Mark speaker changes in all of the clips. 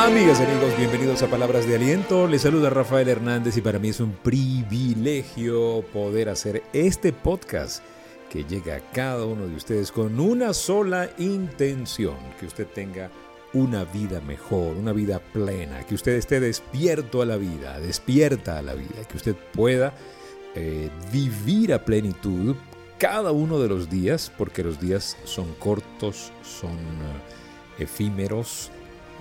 Speaker 1: Amigas amigos, bienvenidos a Palabras de Aliento. Les saluda Rafael Hernández y para mí es un privilegio poder hacer este podcast que llega a cada uno de ustedes con una sola intención, que usted tenga una vida mejor, una vida plena, que usted esté despierto a la vida, despierta a la vida, que usted pueda eh, vivir a plenitud cada uno de los días, porque los días son cortos, son eh, efímeros,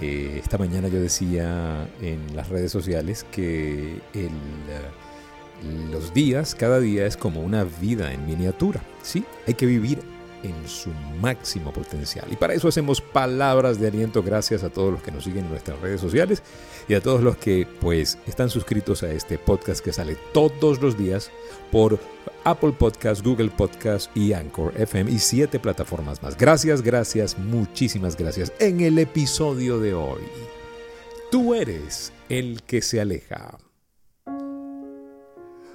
Speaker 1: eh, esta mañana yo decía en las redes sociales que el, eh, los días, cada día es como una vida en miniatura. ¿sí? Hay que vivir en su máximo potencial. Y para eso hacemos palabras de aliento gracias a todos los que nos siguen en nuestras redes sociales y a todos los que pues están suscritos a este podcast que sale todos los días por Apple Podcast, Google Podcast y Anchor FM y siete plataformas más. Gracias, gracias, muchísimas gracias. En el episodio de hoy, tú eres el que se aleja.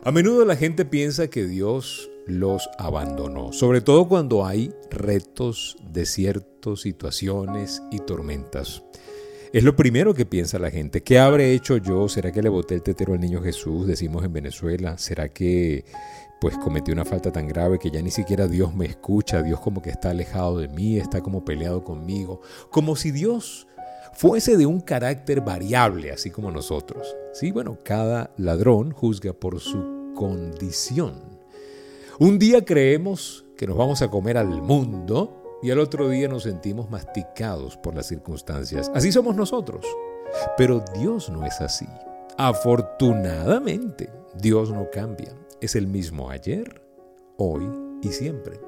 Speaker 1: A menudo la gente piensa que Dios los abandonó, sobre todo cuando hay retos, desiertos, situaciones y tormentas. Es lo primero que piensa la gente. ¿Qué habré hecho yo? ¿Será que le boté el tetero al niño Jesús? Decimos en Venezuela. ¿Será que pues cometí una falta tan grave que ya ni siquiera Dios me escucha? Dios como que está alejado de mí, está como peleado conmigo. Como si Dios fuese de un carácter variable, así como nosotros. Sí, bueno, cada ladrón juzga por su condición. Un día creemos que nos vamos a comer al mundo y al otro día nos sentimos masticados por las circunstancias. Así somos nosotros. Pero Dios no es así. Afortunadamente, Dios no cambia. Es el mismo ayer, hoy y siempre.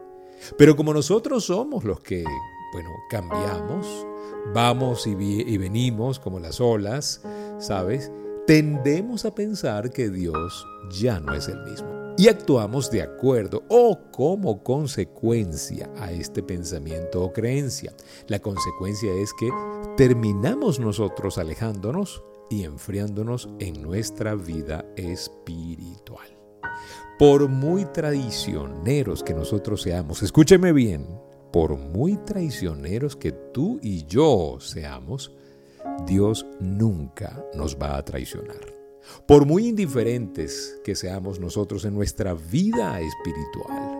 Speaker 1: Pero como nosotros somos los que, bueno, cambiamos, vamos y, y venimos como las olas, ¿sabes? Tendemos a pensar que Dios ya no es el mismo y actuamos de acuerdo o como consecuencia a este pensamiento o creencia. La consecuencia es que terminamos nosotros alejándonos y enfriándonos en nuestra vida espiritual. Por muy traicioneros que nosotros seamos, escúcheme bien, por muy traicioneros que tú y yo seamos, Dios nunca nos va a traicionar. Por muy indiferentes que seamos nosotros en nuestra vida espiritual,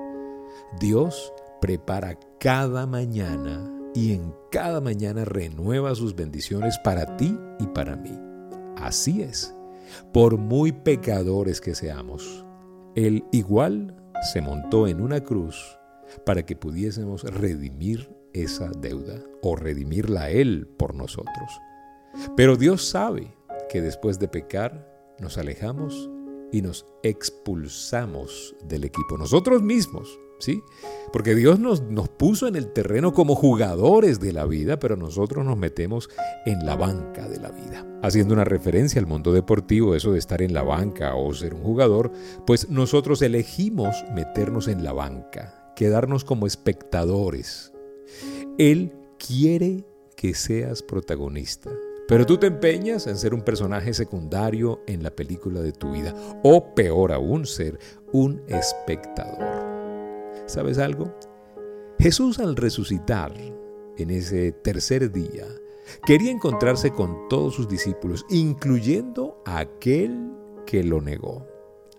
Speaker 1: Dios prepara cada mañana y en cada mañana renueva sus bendiciones para ti y para mí. Así es, por muy pecadores que seamos, Él igual se montó en una cruz para que pudiésemos redimir esa deuda o redimirla Él por nosotros. Pero Dios sabe que después de pecar, nos alejamos y nos expulsamos del equipo, nosotros mismos, ¿sí? Porque Dios nos, nos puso en el terreno como jugadores de la vida, pero nosotros nos metemos en la banca de la vida. Haciendo una referencia al mundo deportivo, eso de estar en la banca o ser un jugador, pues nosotros elegimos meternos en la banca, quedarnos como espectadores. Él quiere que seas protagonista. Pero tú te empeñas en ser un personaje secundario en la película de tu vida, o peor aún, ser un espectador. ¿Sabes algo? Jesús al resucitar en ese tercer día, quería encontrarse con todos sus discípulos, incluyendo a aquel que lo negó.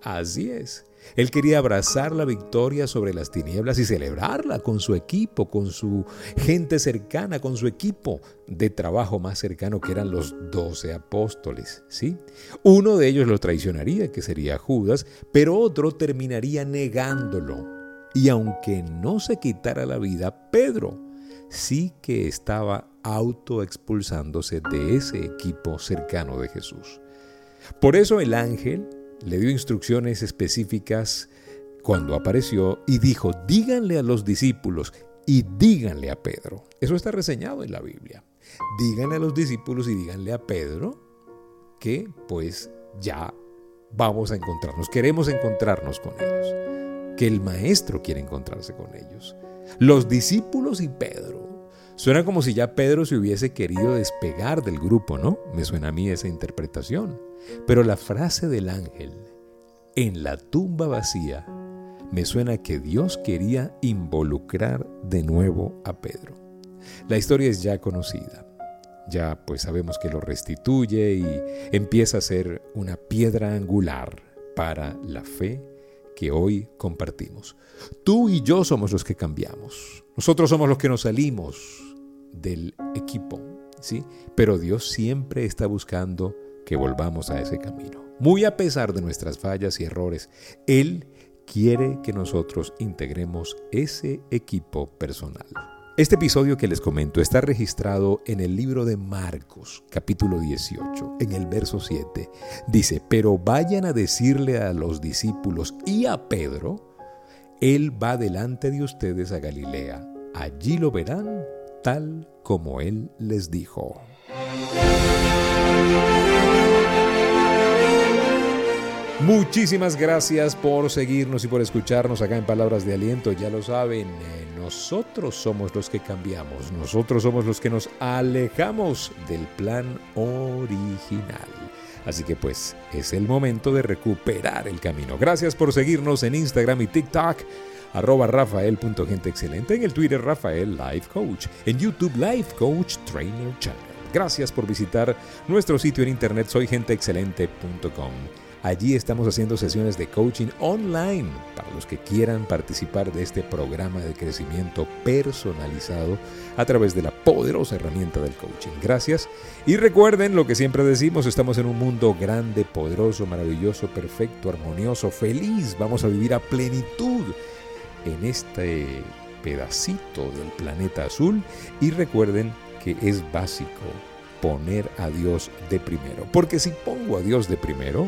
Speaker 1: Así es. Él quería abrazar la victoria sobre las tinieblas y celebrarla con su equipo, con su gente cercana, con su equipo de trabajo más cercano que eran los doce apóstoles. ¿sí? Uno de ellos lo traicionaría, que sería Judas, pero otro terminaría negándolo. Y aunque no se quitara la vida, Pedro sí que estaba autoexpulsándose de ese equipo cercano de Jesús. Por eso el ángel le dio instrucciones específicas cuando apareció y dijo, díganle a los discípulos y díganle a Pedro. Eso está reseñado en la Biblia. Díganle a los discípulos y díganle a Pedro que pues ya vamos a encontrarnos, queremos encontrarnos con ellos, que el maestro quiere encontrarse con ellos. Los discípulos y Pedro. Suena como si ya Pedro se hubiese querido despegar del grupo, ¿no? Me suena a mí esa interpretación. Pero la frase del ángel, en la tumba vacía, me suena que Dios quería involucrar de nuevo a Pedro. La historia es ya conocida. ya pues sabemos que lo restituye y empieza a ser una piedra angular para la fe que hoy compartimos. Tú y yo somos los que cambiamos. Nosotros somos los que nos salimos del equipo, ¿sí? Pero Dios siempre está buscando que volvamos a ese camino. Muy a pesar de nuestras fallas y errores, Él quiere que nosotros integremos ese equipo personal. Este episodio que les comento está registrado en el libro de Marcos, capítulo 18, en el verso 7. Dice, pero vayan a decirle a los discípulos y a Pedro, Él va delante de ustedes a Galilea, allí lo verán tal como Él les dijo. Muchísimas gracias por seguirnos y por escucharnos acá en Palabras de Aliento. Ya lo saben, eh, nosotros somos los que cambiamos, nosotros somos los que nos alejamos del plan original. Así que pues es el momento de recuperar el camino. Gracias por seguirnos en Instagram y TikTok arroba rafael.genteexcelente, en el Twitter Rafael Life Coach, en YouTube Life Coach Trainer Channel. Gracias por visitar nuestro sitio en internet soygenteexcelente.com. Allí estamos haciendo sesiones de coaching online para los que quieran participar de este programa de crecimiento personalizado a través de la poderosa herramienta del coaching. Gracias. Y recuerden lo que siempre decimos, estamos en un mundo grande, poderoso, maravilloso, perfecto, armonioso, feliz. Vamos a vivir a plenitud en este pedacito del planeta azul y recuerden que es básico poner a Dios de primero. Porque si pongo a Dios de primero,